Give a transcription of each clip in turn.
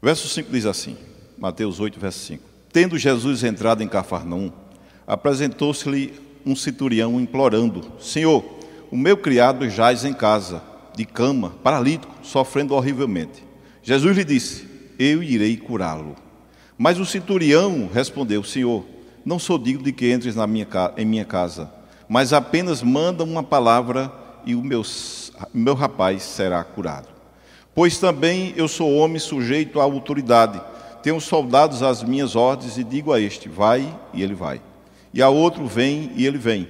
Verso 5 diz assim, Mateus 8, verso 5. Tendo Jesus entrado em Cafarnaum, apresentou-se-lhe um centurião implorando: Senhor, o meu criado jaz em casa, de cama, paralítico, sofrendo horrivelmente. Jesus lhe disse: Eu irei curá-lo. Mas o centurião respondeu: Senhor, não sou digno de que entres na minha, em minha casa, mas apenas manda uma palavra e o meu, meu rapaz será curado. Pois também eu sou homem sujeito à autoridade, tenho soldados às minhas ordens e digo a este: vai, e ele vai. E a outro: vem, e ele vem.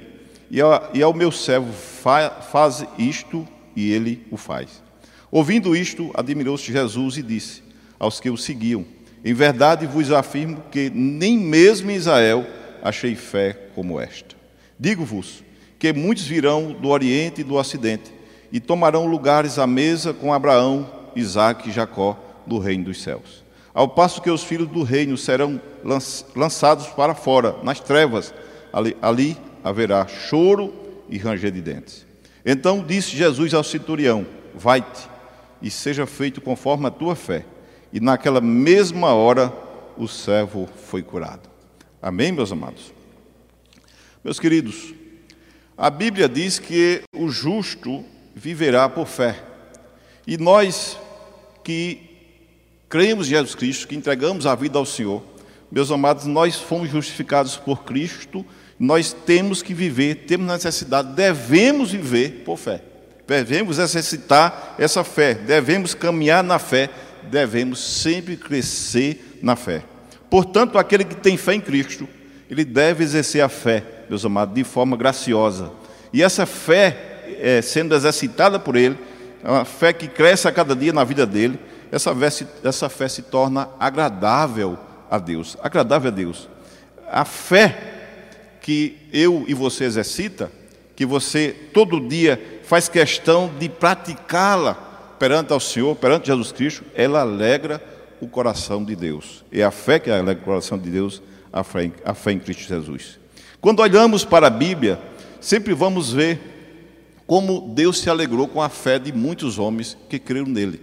E, a, e ao meu servo: fa, faz isto, e ele o faz. Ouvindo isto, admirou-se Jesus e disse aos que o seguiam: Em verdade vos afirmo que nem mesmo em Israel achei fé como esta. Digo-vos que muitos virão do Oriente e do Ocidente e tomarão lugares à mesa com Abraão, Isaque e Jacó do reino dos céus. Ao passo que os filhos do reino serão lançados para fora, nas trevas, ali, ali haverá choro e ranger de dentes. Então disse Jesus ao centurião: Vai-te e seja feito conforme a tua fé. E naquela mesma hora o servo foi curado. Amém, meus amados? Meus queridos, a Bíblia diz que o justo viverá por fé. E nós que cremos em Jesus Cristo, que entregamos a vida ao Senhor, meus amados, nós fomos justificados por Cristo, nós temos que viver, temos necessidade, devemos viver por fé. Devemos exercitar essa fé, devemos caminhar na fé, devemos sempre crescer na fé. Portanto, aquele que tem fé em Cristo, ele deve exercer a fé, meus amados, de forma graciosa. E essa fé, é, sendo exercitada por ele, é uma fé que cresce a cada dia na vida dele, essa fé, se, essa fé se torna agradável a Deus. Agradável a Deus. A fé que eu e você exercita, que você todo dia faz questão de praticá-la perante ao Senhor, perante Jesus Cristo, ela alegra o coração de Deus. É a fé que alegra o coração de Deus, a fé, a fé em Cristo Jesus. Quando olhamos para a Bíblia, sempre vamos ver como Deus se alegrou com a fé de muitos homens que creram nele.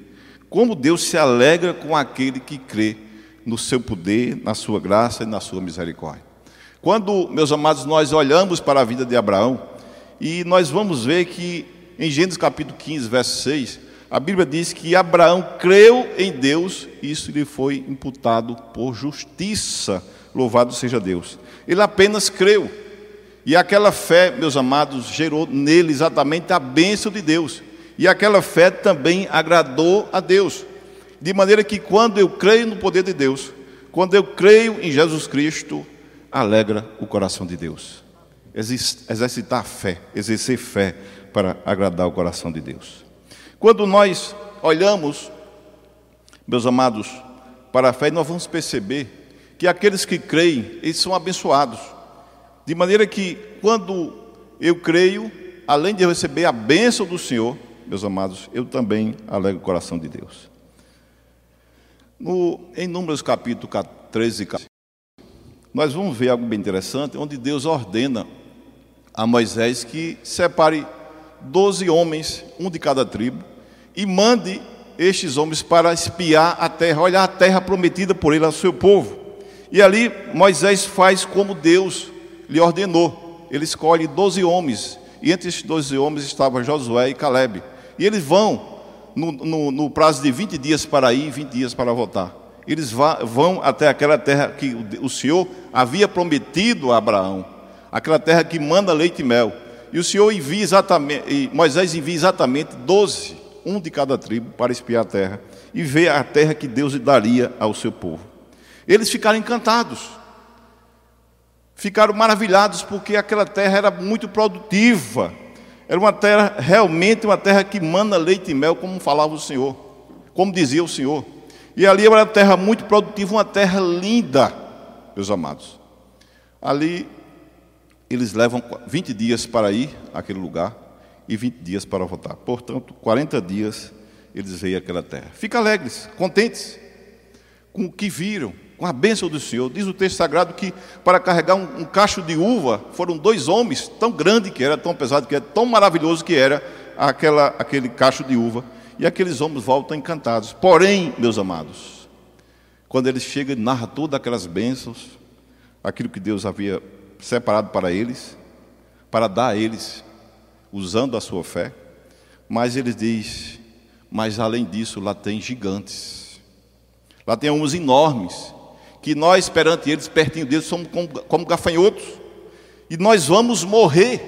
Como Deus se alegra com aquele que crê no seu poder, na sua graça e na sua misericórdia. Quando, meus amados, nós olhamos para a vida de Abraão e nós vamos ver que em Gênesis capítulo 15, verso 6, a Bíblia diz que Abraão creu em Deus e isso lhe foi imputado por justiça. Louvado seja Deus. Ele apenas creu. E aquela fé, meus amados, gerou nele exatamente a bênção de Deus. E aquela fé também agradou a Deus. De maneira que quando eu creio no poder de Deus, quando eu creio em Jesus Cristo, alegra o coração de Deus. Exercitar fé, exercer fé para agradar o coração de Deus. Quando nós olhamos, meus amados, para a fé, nós vamos perceber que aqueles que creem, eles são abençoados. De maneira que, quando eu creio, além de receber a bênção do Senhor, meus amados, eu também alegro o coração de Deus. No, em Números capítulo 13 e 14, nós vamos ver algo bem interessante, onde Deus ordena a Moisés que separe doze homens, um de cada tribo, e mande estes homens para espiar a terra, olhar a terra prometida por ele ao seu povo. E ali Moisés faz como Deus lhe ordenou. Ele escolhe doze homens, e entre esses doze homens estavam Josué e Caleb. E eles vão no, no, no prazo de 20 dias para ir e 20 dias para voltar eles vão até aquela terra que o Senhor havia prometido a Abraão, aquela terra que manda leite e mel. E o Senhor envia exatamente, Moisés envia exatamente doze, um de cada tribo, para espiar a terra e ver a terra que Deus daria ao seu povo. Eles ficaram encantados, ficaram maravilhados, porque aquela terra era muito produtiva, era uma terra, realmente uma terra que manda leite e mel, como falava o Senhor, como dizia o Senhor. E ali era uma terra muito produtiva, uma terra linda, meus amados. Ali eles levam 20 dias para ir àquele lugar e 20 dias para voltar. Portanto, 40 dias eles veem aquela terra. Fica alegres, contentes com o que viram, com a bênção do Senhor. Diz o texto sagrado que para carregar um, um cacho de uva foram dois homens, tão grande que era, tão pesado que era, tão maravilhoso que era aquela, aquele cacho de uva e aqueles homens voltam encantados. Porém, meus amados, quando ele chega e narra todas aquelas bênçãos, aquilo que Deus havia separado para eles, para dar a eles, usando a sua fé, mas ele diz: mas além disso, lá tem gigantes, lá tem homens enormes, que nós perante eles, pertinho deles, somos como, como gafanhotos, e nós vamos morrer.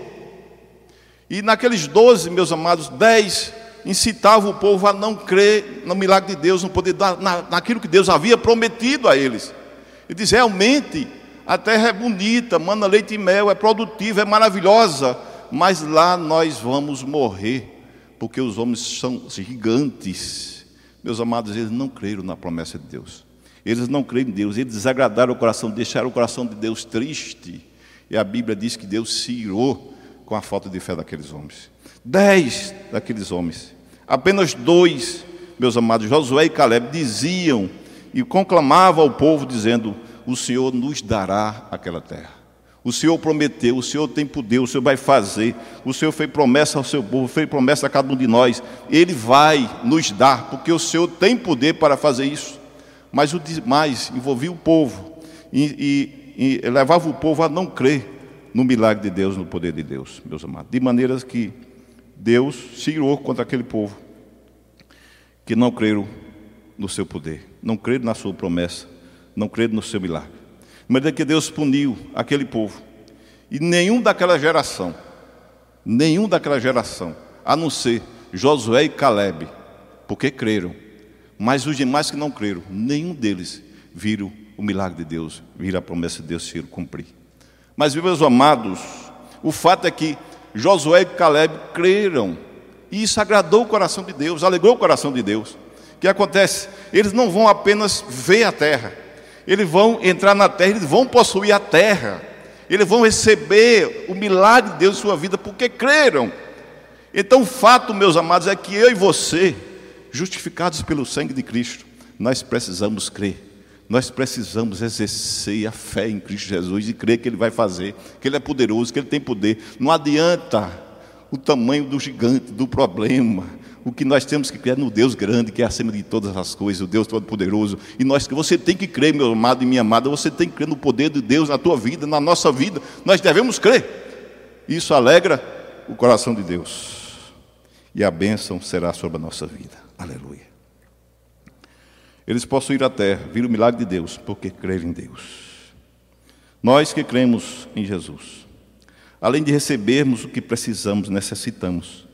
E naqueles doze, meus amados, dez incitavam o povo a não crer no milagre de Deus, no poder na, naquilo que Deus havia prometido a eles. E diz: realmente, a terra é bonita, mana leite e mel, é produtiva, é maravilhosa, mas lá nós vamos morrer, porque os homens são gigantes. Meus amados, eles não creram na promessa de Deus. Eles não creem em Deus, eles desagradaram o coração, deixaram o coração de Deus triste. E a Bíblia diz que Deus se irou com a falta de fé daqueles homens. Dez daqueles homens, apenas dois, meus amados, Josué e Caleb, diziam e conclamavam ao povo, dizendo: O Senhor nos dará aquela terra. O Senhor prometeu, o Senhor tem poder, o Senhor vai fazer. O Senhor fez promessa ao seu povo, fez promessa a cada um de nós. Ele vai nos dar, porque o Senhor tem poder para fazer isso. Mas o demais envolvia o povo e, e, e levava o povo a não crer no milagre de Deus, no poder de Deus, meus amados. De maneira que Deus se irou contra aquele povo que não creram no seu poder, não creram na sua promessa, não creram no seu milagre. De maneira que Deus puniu aquele povo. E nenhum daquela geração, nenhum daquela geração, a não ser Josué e Caleb, porque creram, mas os demais que não creram, nenhum deles viram o milagre de Deus, viram a promessa de Deus se cumprir. Mas, meus amados, o fato é que Josué e Caleb creram, e isso agradou o coração de Deus, alegrou o coração de Deus. O que acontece? Eles não vão apenas ver a terra, eles vão entrar na terra, eles vão possuir a terra, eles vão receber o milagre de Deus em sua vida, porque creram. Então, o fato, meus amados, é que eu e você, justificados pelo sangue de Cristo, nós precisamos crer. Nós precisamos exercer a fé em Cristo Jesus e crer que Ele vai fazer, que Ele é poderoso, que Ele tem poder. Não adianta o tamanho do gigante, do problema. O que nós temos que crer é no Deus grande, que é acima de todas as coisas, o Deus Todo-Poderoso. E nós, você tem que crer, meu amado e minha amada, você tem que crer no poder de Deus na tua vida, na nossa vida. Nós devemos crer. Isso alegra o coração de Deus. E a bênção será sobre a nossa vida. Aleluia. Eles possuíram a terra, viram o milagre de Deus, porque creram em Deus. Nós que cremos em Jesus, além de recebermos o que precisamos, necessitamos,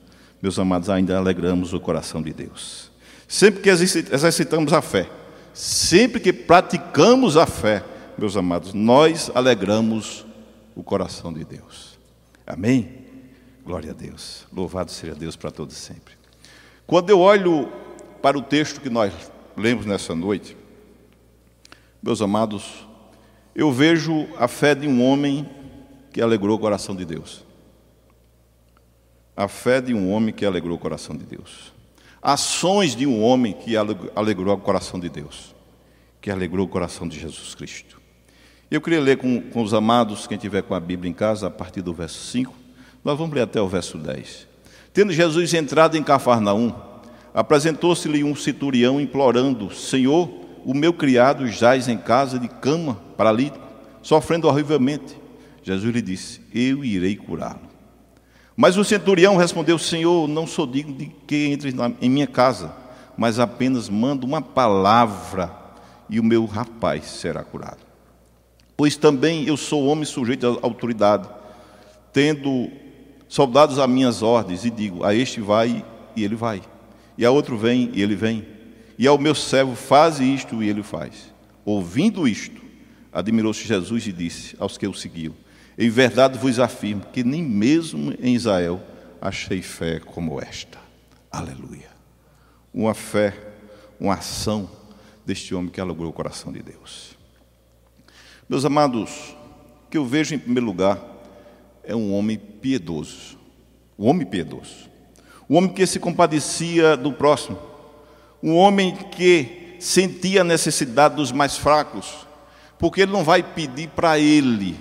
meus amados, ainda alegramos o coração de Deus. Sempre que exercitamos a fé, sempre que praticamos a fé, meus amados, nós alegramos o coração de Deus. Amém? Glória a Deus. Louvado seja Deus para todos sempre. Quando eu olho para o texto que nós lemos nessa noite, meus amados, eu vejo a fé de um homem que alegrou o coração de Deus. A fé de um homem que alegrou o coração de Deus. Ações de um homem que alegrou o coração de Deus, que alegrou o coração de Jesus Cristo. Eu queria ler com, com os amados, quem tiver com a Bíblia em casa, a partir do verso 5, nós vamos ler até o verso 10. Tendo Jesus entrado em Cafarnaum, apresentou-se-lhe um centurião implorando: Senhor, o meu criado jaz em casa de cama, paralítico, sofrendo horrivelmente. Jesus lhe disse: Eu irei curá-lo. Mas o centurião respondeu: Senhor, não sou digno de que entres em minha casa, mas apenas mando uma palavra e o meu rapaz será curado. Pois também eu sou homem sujeito à autoridade, tendo soldados a minhas ordens, e digo: A este vai e ele vai e a outro vem e ele vem. E ao meu servo faz isto e ele faz. Ouvindo isto, admirou-se Jesus e disse aos que o seguiam: Em verdade vos afirmo que nem mesmo em Israel achei fé como esta. Aleluia. Uma fé, uma ação deste homem que alegrou o coração de Deus. Meus amados, o que eu vejo em primeiro lugar é um homem piedoso. Um homem piedoso um homem que se compadecia do próximo, um homem que sentia a necessidade dos mais fracos, porque ele não vai pedir para ele.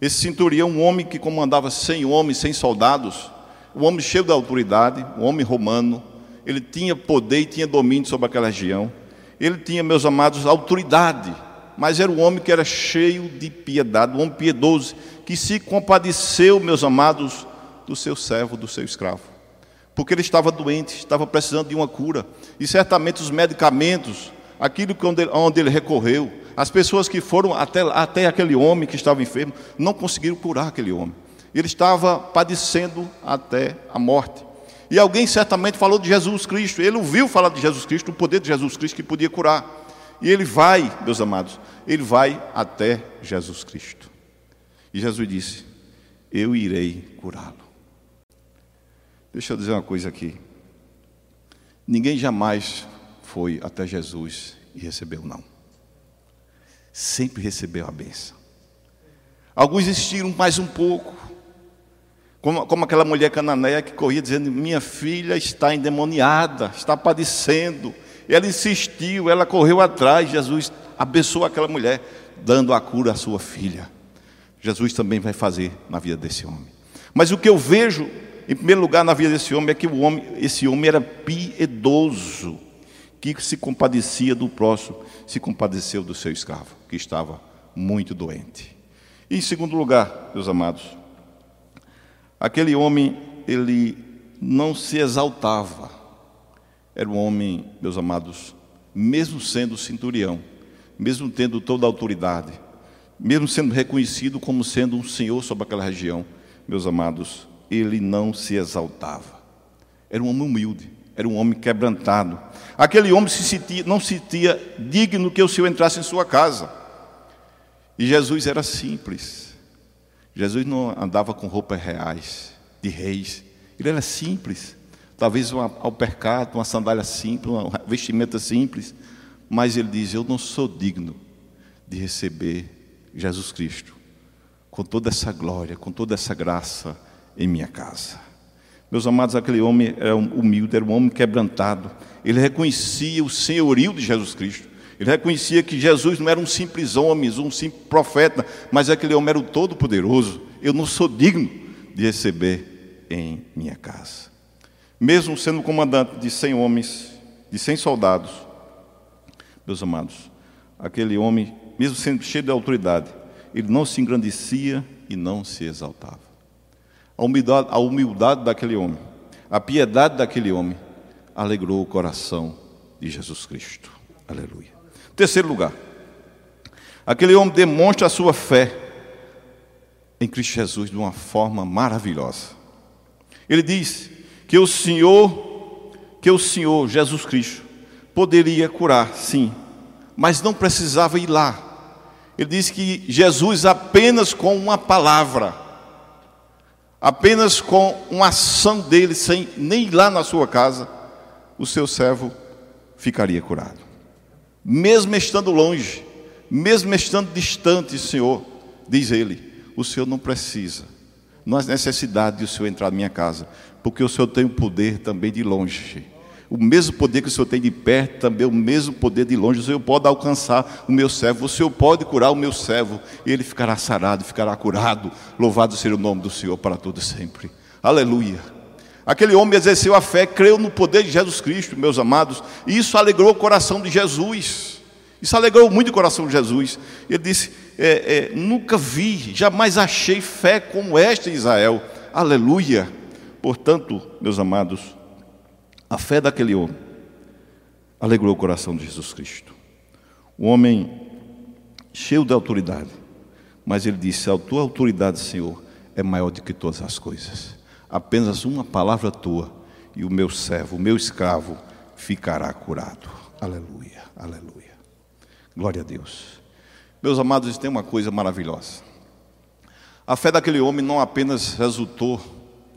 Esse centurião, um homem que comandava cem homens, cem soldados, um homem cheio de autoridade, um homem romano, ele tinha poder e tinha domínio sobre aquela região. ele tinha, meus amados, autoridade, mas era um homem que era cheio de piedade, um homem piedoso, que se compadeceu, meus amados, do seu servo, do seu escravo. Porque ele estava doente, estava precisando de uma cura. E certamente os medicamentos, aquilo onde, ele recorreu, as pessoas que foram até, até aquele homem que estava enfermo, não conseguiram curar aquele homem. Ele estava padecendo até a morte. E alguém certamente falou de Jesus Cristo. Ele ouviu falar de Jesus Cristo, o poder de Jesus Cristo que podia curar. E ele vai, meus amados, ele vai até Jesus Cristo. E Jesus disse: Eu irei curá-lo. Deixa eu dizer uma coisa aqui. Ninguém jamais foi até Jesus e recebeu não. Sempre recebeu a benção. Alguns insistiram mais um pouco, como, como aquela mulher cananeia que corria dizendo: Minha filha está endemoniada, está padecendo. Ela insistiu, ela correu atrás. Jesus abençoou aquela mulher, dando a cura à sua filha. Jesus também vai fazer na vida desse homem. Mas o que eu vejo, em primeiro lugar, na vida desse homem é que o homem, esse homem era piedoso, que se compadecia do próximo, se compadeceu do seu escravo, que estava muito doente. E em segundo lugar, meus amados, aquele homem, ele não se exaltava, era um homem, meus amados, mesmo sendo centurião, mesmo tendo toda a autoridade, mesmo sendo reconhecido como sendo um senhor sobre aquela região, meus amados, ele não se exaltava. Era um homem humilde, era um homem quebrantado. Aquele homem se sentia, não se sentia digno que o Senhor entrasse em sua casa. E Jesus era simples. Jesus não andava com roupas reais, de reis. Ele era simples talvez uma alpercata, uma sandália simples, uma vestimenta simples, mas ele diz: Eu não sou digno de receber Jesus Cristo com toda essa glória, com toda essa graça em minha casa. Meus amados, aquele homem era humilde, era um homem quebrantado. Ele reconhecia o senhorio de Jesus Cristo. Ele reconhecia que Jesus não era um simples homem, um simples profeta, mas aquele homem era o Todo-Poderoso. Eu não sou digno de receber em minha casa mesmo sendo comandante de cem homens, de cem soldados, meus amados, aquele homem, mesmo sendo cheio de autoridade, ele não se engrandecia e não se exaltava. A humildade, a humildade daquele homem, a piedade daquele homem, alegrou o coração de Jesus Cristo. Aleluia. Terceiro lugar, aquele homem demonstra a sua fé em Cristo Jesus de uma forma maravilhosa. Ele diz: que o Senhor, que o Senhor Jesus Cristo poderia curar, sim, mas não precisava ir lá. Ele disse que Jesus apenas com uma palavra, apenas com uma ação dele, sem nem ir lá na sua casa, o seu servo ficaria curado. Mesmo estando longe, mesmo estando distante, Senhor, diz ele, o Senhor não precisa, não há necessidade de o Senhor entrar na minha casa, porque o Senhor tem o poder também de longe. O mesmo poder que o Senhor tem de perto, também o mesmo poder de longe. O Senhor pode alcançar o meu servo, o Senhor pode curar o meu servo, e ele ficará sarado, ficará curado. Louvado seja o nome do Senhor para todo sempre. Aleluia. Aquele homem exerceu a fé, creu no poder de Jesus Cristo, meus amados, e isso alegrou o coração de Jesus. Isso alegrou muito o coração de Jesus. Ele disse: é, é, Nunca vi, jamais achei fé como esta em Israel. Aleluia. Portanto, meus amados, a fé daquele homem alegrou o coração de Jesus Cristo. O homem cheio de autoridade, mas ele disse: A tua autoridade, Senhor, é maior do que todas as coisas. Apenas uma palavra tua e o meu servo, o meu escravo, ficará curado. Aleluia, aleluia. Glória a Deus. Meus amados, tem uma coisa maravilhosa. A fé daquele homem não apenas resultou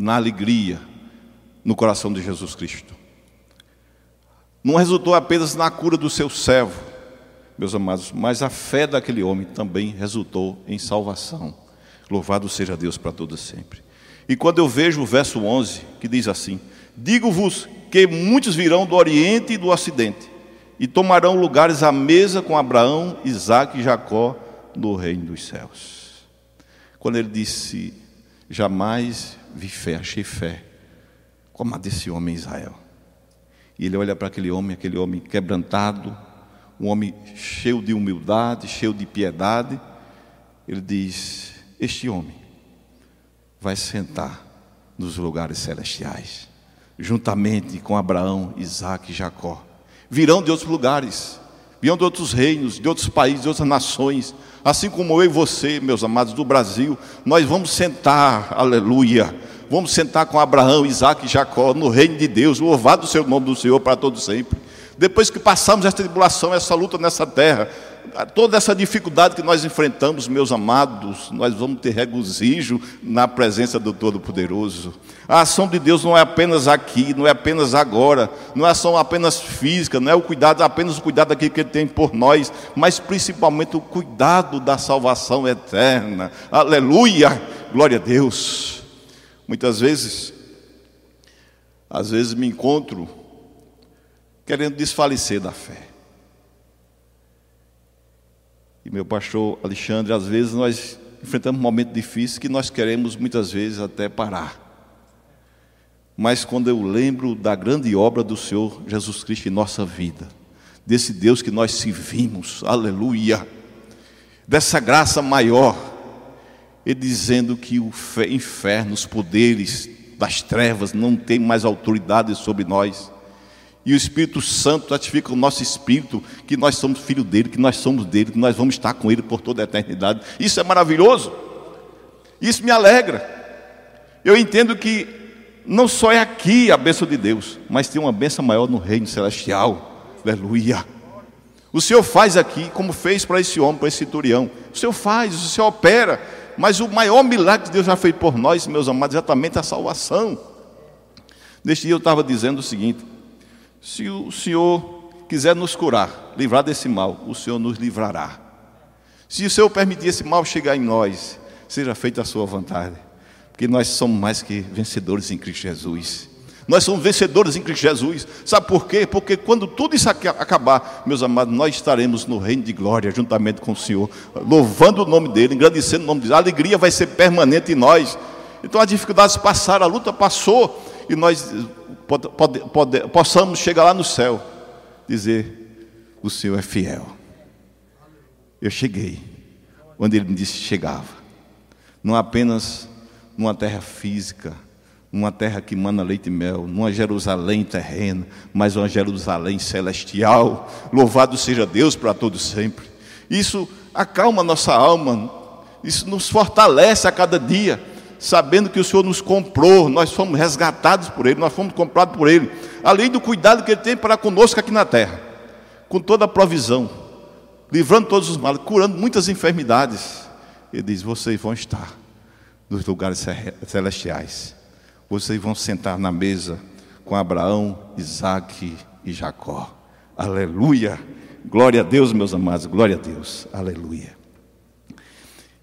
na alegria no coração de Jesus Cristo. Não resultou apenas na cura do seu servo, meus amados, mas a fé daquele homem também resultou em salvação. Louvado seja Deus para todos sempre. E quando eu vejo o verso 11, que diz assim: Digo-vos que muitos virão do Oriente e do Ocidente, e tomarão lugares à mesa com Abraão, Isaac e Jacó no reino dos céus. Quando ele disse: Jamais vi fé, achei fé, como a desse homem Israel. E ele olha para aquele homem, aquele homem quebrantado, um homem cheio de humildade, cheio de piedade, ele diz: Este homem vai sentar nos lugares celestiais, juntamente com Abraão, Isaac e Jacó. Virão de outros lugares, virão de outros reinos, de outros países, de outras nações, assim como eu e você, meus amados do Brasil, nós vamos sentar, aleluia, vamos sentar com Abraão, Isaac e Jacó no reino de Deus, louvado seja o nome do Senhor para todo sempre. Depois que passamos essa tribulação, essa luta nessa terra, toda essa dificuldade que nós enfrentamos, meus amados, nós vamos ter regozijo na presença do Todo-Poderoso. A ação de Deus não é apenas aqui, não é apenas agora, não é ação apenas física, não é o cuidado, apenas o cuidado daquilo que Ele tem por nós, mas principalmente o cuidado da salvação eterna. Aleluia! Glória a Deus. Muitas vezes, às vezes me encontro querendo desfalecer da fé. E meu pastor Alexandre, às vezes nós enfrentamos um momento difícil que nós queremos muitas vezes até parar. Mas quando eu lembro da grande obra do Senhor Jesus Cristo em nossa vida, desse Deus que nós servimos, aleluia, dessa graça maior, e dizendo que o inferno, os poderes das trevas não têm mais autoridade sobre nós, e o Espírito Santo ratifica o nosso espírito que nós somos filho dele, que nós somos dele, que nós vamos estar com ele por toda a eternidade. Isso é maravilhoso. Isso me alegra. Eu entendo que não só é aqui a bênção de Deus, mas tem uma bênção maior no reino celestial. Aleluia. O Senhor faz aqui como fez para esse homem, para esse centurião. O Senhor faz, o Senhor opera. Mas o maior milagre que Deus já fez por nós, meus amados, é exatamente a salvação. Neste dia eu estava dizendo o seguinte: se o Senhor quiser nos curar, livrar desse mal, o Senhor nos livrará. Se o Senhor permitir esse mal chegar em nós, seja feita a sua vontade. Porque nós somos mais que vencedores em Cristo Jesus. Nós somos vencedores em Cristo Jesus. Sabe por quê? Porque quando tudo isso acabar, meus amados, nós estaremos no reino de glória juntamente com o Senhor, louvando o nome dele, engrandecendo o nome dele. A alegria vai ser permanente em nós. Então as dificuldades passaram, a luta passou e nós possamos chegar lá no céu, dizer: O Senhor é fiel. Eu cheguei onde Ele me disse que chegava, não apenas numa terra física, numa terra que mana leite e mel, numa Jerusalém terrena, mas uma Jerusalém celestial. Louvado seja Deus para todos sempre. Isso acalma nossa alma, isso nos fortalece a cada dia sabendo que o Senhor nos comprou, nós fomos resgatados por Ele, nós fomos comprados por Ele, além do cuidado que Ele tem para conosco aqui na terra, com toda a provisão, livrando todos os males, curando muitas enfermidades. Ele diz: vocês vão estar nos lugares celestiais, vocês vão sentar na mesa com Abraão, Isaac e Jacó. Aleluia! Glória a Deus, meus amados, glória a Deus, aleluia.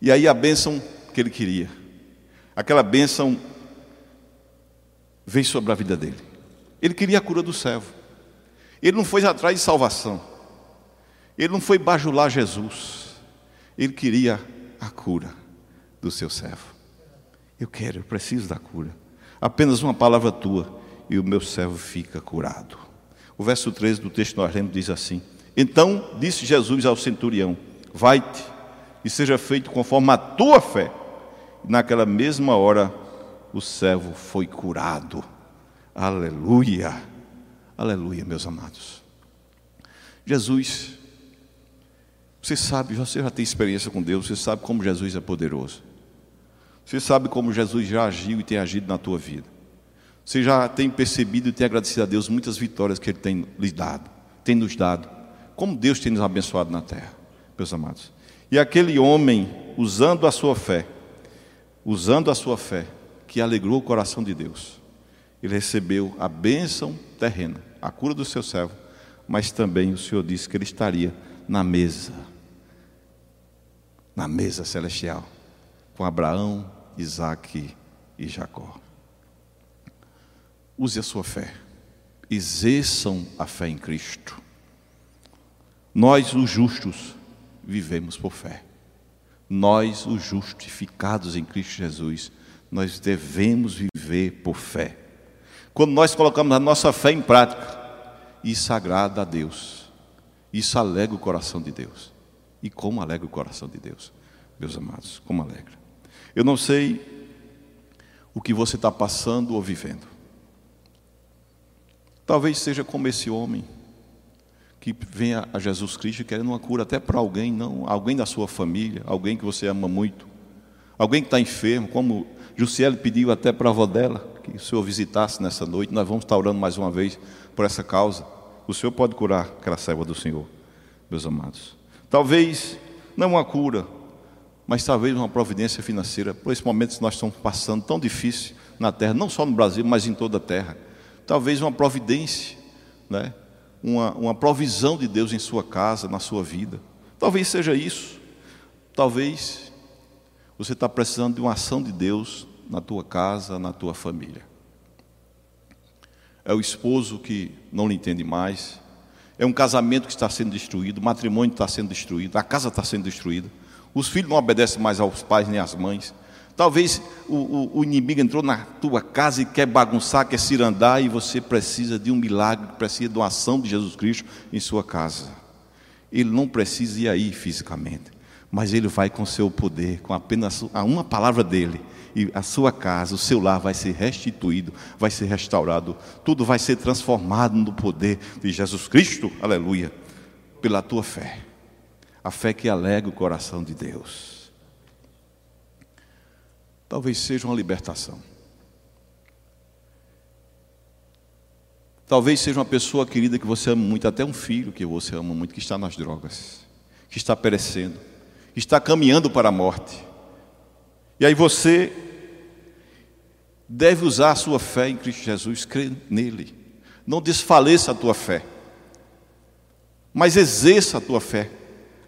E aí a bênção que ele queria aquela bênção veio sobre a vida dele. Ele queria a cura do servo. Ele não foi atrás de salvação. Ele não foi bajular Jesus. Ele queria a cura do seu servo. Eu quero, eu preciso da cura. Apenas uma palavra tua e o meu servo fica curado. O verso 13 do texto nós lemos diz assim: Então disse Jesus ao centurião: Vai-te e seja feito conforme a tua fé. Naquela mesma hora, o servo foi curado. Aleluia, aleluia, meus amados. Jesus, você sabe, você já tem experiência com Deus, você sabe como Jesus é poderoso. Você sabe como Jesus já agiu e tem agido na tua vida. Você já tem percebido e tem agradecido a Deus muitas vitórias que Ele tem lhe dado, tem nos dado. Como Deus tem nos abençoado na terra, meus amados. E aquele homem, usando a sua fé, usando a sua fé, que alegrou o coração de Deus, ele recebeu a bênção terrena, a cura do seu servo, mas também o Senhor disse que ele estaria na mesa, na mesa celestial, com Abraão, Isaac e Jacó. Use a sua fé, exerçam a fé em Cristo. Nós, os justos, vivemos por fé nós, os justificados em Cristo Jesus, nós devemos viver por fé. Quando nós colocamos a nossa fé em prática, isso agrada a Deus. Isso alegra o coração de Deus. E como alegra o coração de Deus, meus amados, como alegra. Eu não sei o que você está passando ou vivendo. Talvez seja como esse homem que venha a Jesus Cristo querendo uma cura até para alguém, não, alguém da sua família, alguém que você ama muito, alguém que está enfermo, como Jussiele pediu até para a avó dela, que o Senhor visitasse nessa noite. Nós vamos estar orando mais uma vez por essa causa. O Senhor pode curar aquela serva do Senhor, meus amados. Talvez não uma cura, mas talvez uma providência financeira, por esse momento que nós estamos passando tão difícil na terra, não só no Brasil, mas em toda a terra. Talvez uma providência, né? Uma, uma provisão de Deus em sua casa, na sua vida. Talvez seja isso. Talvez você está precisando de uma ação de Deus na tua casa, na tua família. É o esposo que não lhe entende mais. É um casamento que está sendo destruído, o matrimônio está sendo destruído, a casa está sendo destruída. Os filhos não obedecem mais aos pais nem às mães. Talvez o, o, o, inimigo entrou na tua casa e quer bagunçar, quer cirandar, e você precisa de um milagre, precisa de uma ação de Jesus Cristo em sua casa. Ele não precisa ir aí fisicamente, mas ele vai com seu poder, com apenas uma palavra dele, e a sua casa, o seu lar vai ser restituído, vai ser restaurado, tudo vai ser transformado no poder de Jesus Cristo, aleluia, pela tua fé, a fé que alega o coração de Deus talvez seja uma libertação. Talvez seja uma pessoa querida que você ama muito, até um filho que você ama muito, que está nas drogas, que está perecendo, que está caminhando para a morte. E aí você deve usar a sua fé em Cristo Jesus, crer nele. Não desfaleça a tua fé, mas exerça a tua fé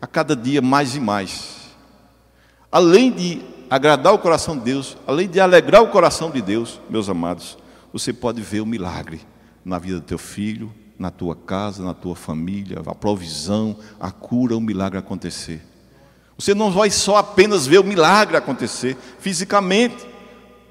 a cada dia mais e mais. Além de agradar o coração de Deus, além de alegrar o coração de Deus, meus amados, você pode ver o milagre na vida do teu filho, na tua casa, na tua família, a provisão, a cura, o milagre acontecer. Você não vai só apenas ver o milagre acontecer fisicamente,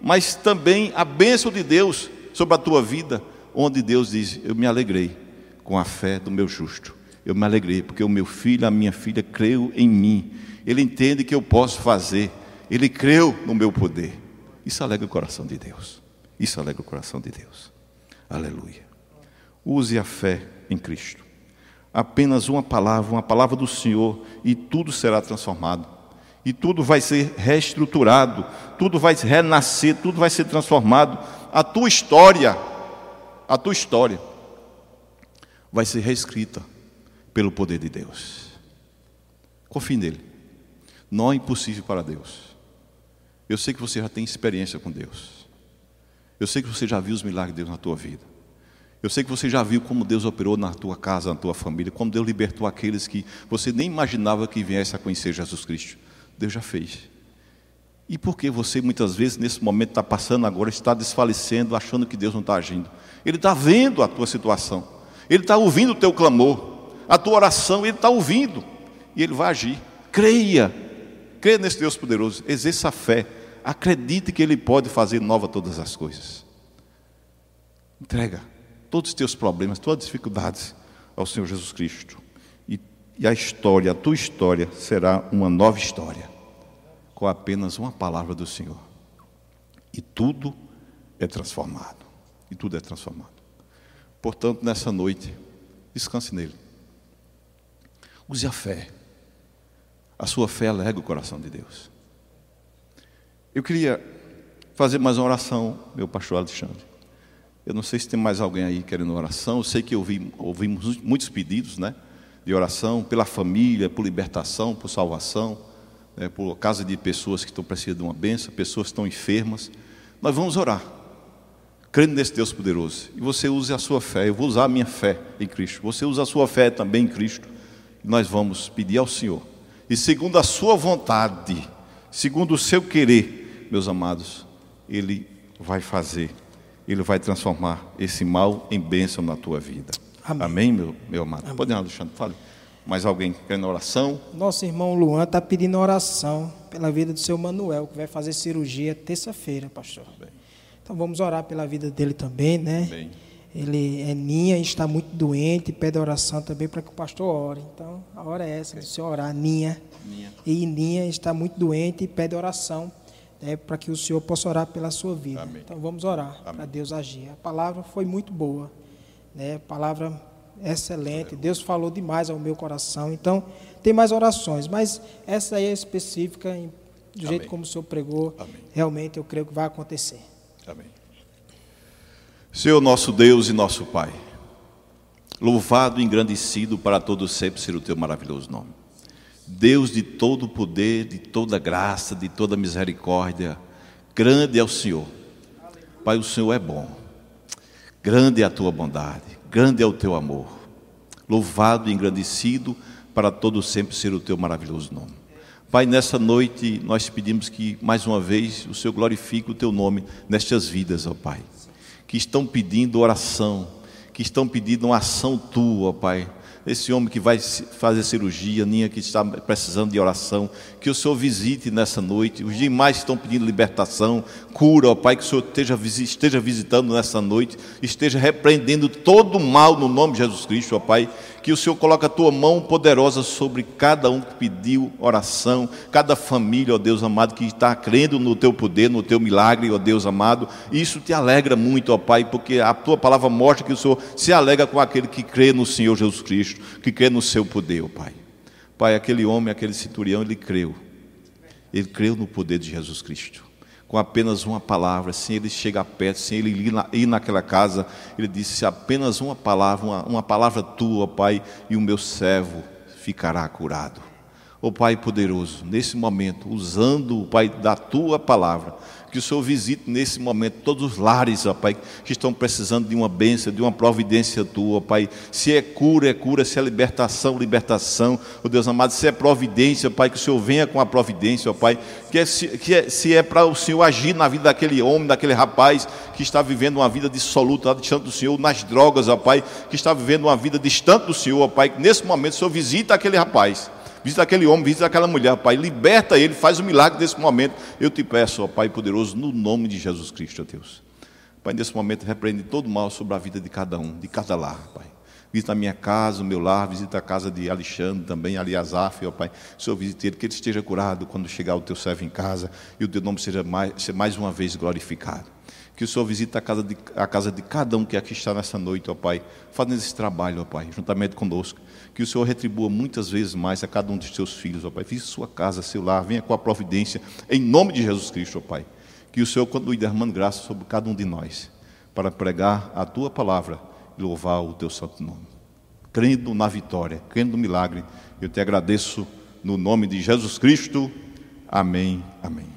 mas também a bênção de Deus sobre a tua vida, onde Deus diz: Eu me alegrei com a fé do meu justo. Eu me alegrei porque o meu filho, a minha filha, creu em mim. Ele entende que eu posso fazer ele creu no meu poder. Isso alegra o coração de Deus. Isso alegra o coração de Deus. Aleluia. Use a fé em Cristo. Apenas uma palavra, uma palavra do Senhor, e tudo será transformado. E tudo vai ser reestruturado, tudo vai renascer, tudo vai ser transformado. A tua história, a tua história, vai ser reescrita pelo poder de Deus. Confie nele. Não é impossível para Deus. Eu sei que você já tem experiência com Deus. Eu sei que você já viu os milagres de Deus na tua vida. Eu sei que você já viu como Deus operou na tua casa, na tua família, como Deus libertou aqueles que você nem imaginava que viesse a conhecer Jesus Cristo. Deus já fez. E por que você muitas vezes nesse momento está passando agora, está desfalecendo, achando que Deus não está agindo? Ele está vendo a tua situação, Ele está ouvindo o teu clamor, a tua oração, Ele está ouvindo, e Ele vai agir. Creia, creia nesse Deus poderoso, exerça a fé Acredite que Ele pode fazer nova todas as coisas. Entrega todos os teus problemas, todas as dificuldades ao Senhor Jesus Cristo. E, e a história, a tua história, será uma nova história, com apenas uma palavra do Senhor. E tudo é transformado. E tudo é transformado. Portanto, nessa noite, descanse nele. Use a fé. A sua fé alega o coração de Deus. Eu queria fazer mais uma oração, meu pastor Alexandre. Eu não sei se tem mais alguém aí querendo oração. Eu sei que ouvi, ouvimos muitos pedidos, né? De oração pela família, por libertação, por salvação, né, por causa de pessoas que estão precisando de uma benção, pessoas que estão enfermas. Nós vamos orar, crendo nesse Deus poderoso. E você use a sua fé. Eu vou usar a minha fé em Cristo. Você usa a sua fé também em Cristo. Nós vamos pedir ao Senhor. E segundo a sua vontade, segundo o seu querer, meus amados, Ele vai fazer, Ele vai transformar esse mal em bênção na tua vida. Amém, Amém meu, meu amado? Amém. Pode ir, Alexandre, fale. Mais alguém querendo oração? Nosso irmão Luan está pedindo oração pela vida do seu Manuel, que vai fazer cirurgia terça-feira, pastor. Bem. Então vamos orar pela vida dele também, né? Bem. Ele é Ninha e está muito doente, pede oração também para que o pastor ore. Então, a hora é essa, de você orar, Ninha. Ninha. E Ninha está muito doente e pede oração né, para que o Senhor possa orar pela sua vida. Amém. Então, vamos orar para Deus agir. A palavra foi muito boa, né? palavra excelente. Deus falou demais ao meu coração. Então, tem mais orações, mas essa aí é específica, do jeito como o Senhor pregou. Amém. Realmente, eu creio que vai acontecer. Amém. Senhor nosso Deus e nosso Pai, louvado e engrandecido para todos sempre ser o teu maravilhoso nome. Deus de todo poder, de toda graça, de toda misericórdia, grande é o Senhor. Pai, o Senhor é bom. Grande é a tua bondade, grande é o teu amor. Louvado e engrandecido para todos sempre ser o teu maravilhoso nome. Pai, nessa noite nós pedimos que mais uma vez o Senhor glorifique o teu nome nestas vidas, ó Pai que estão pedindo oração, que estão pedindo uma ação tua, Pai. Esse homem que vai fazer cirurgia, Ninha que está precisando de oração, que o Senhor visite nessa noite. Os demais estão pedindo libertação, cura, ó Pai, que o Senhor esteja, esteja visitando nessa noite, esteja repreendendo todo o mal no nome de Jesus Cristo, ó Pai que o Senhor coloque a tua mão poderosa sobre cada um que pediu oração, cada família, ó Deus amado, que está crendo no teu poder, no teu milagre, ó Deus amado. Isso te alegra muito, ó Pai, porque a tua palavra mostra que o Senhor se alegra com aquele que crê no Senhor Jesus Cristo, que crê no seu poder, ó Pai. Pai, aquele homem, aquele centurião, ele creu. Ele creu no poder de Jesus Cristo com apenas uma palavra, sem ele chegar perto, sem ele ir, na, ir naquela casa, ele disse: apenas uma palavra, uma, uma palavra tua, Pai, e o meu servo ficará curado. Ó Pai poderoso, nesse momento, usando, Pai, da tua palavra, que o Senhor visite nesse momento todos os lares, ó Pai, que estão precisando de uma bênção, de uma providência tua, ó Pai. Se é cura, é cura, se é libertação, libertação, ó Deus amado, se é providência, Pai, que o Senhor venha com a providência, ó Pai. Que, é, que é, se é para o Senhor agir na vida daquele homem, daquele rapaz que está vivendo uma vida dissoluta, distante do Senhor, nas drogas, ó Pai, que está vivendo uma vida distante do Senhor, ó Pai, que nesse momento o Senhor visita aquele rapaz visita aquele homem, visita aquela mulher, Pai, liberta ele, faz o milagre desse momento. Eu te peço, ó Pai poderoso, no nome de Jesus Cristo, ó Deus. Pai, nesse momento repreende todo mal sobre a vida de cada um, de cada lar, Pai. Visita a minha casa, o meu lar, visita a casa de Alexandre também, Aliasaf, ó Pai. Senhor, visite ele, que ele esteja curado quando chegar o teu servo em casa e o teu nome seja mais, seja mais uma vez glorificado. Que o Senhor visite a casa, de, a casa de cada um que aqui está nessa noite, ó Pai, fazendo esse trabalho, ó Pai, juntamente conosco que o Senhor retribua muitas vezes mais a cada um dos seus filhos, ó Pai. Visite sua casa, seu lar, venha com a providência, em nome de Jesus Cristo, ó Pai. Que o Senhor continue derramando graça sobre cada um de nós, para pregar a tua palavra e louvar o teu santo nome. Crendo na vitória, crendo no milagre, eu te agradeço no nome de Jesus Cristo. Amém. Amém.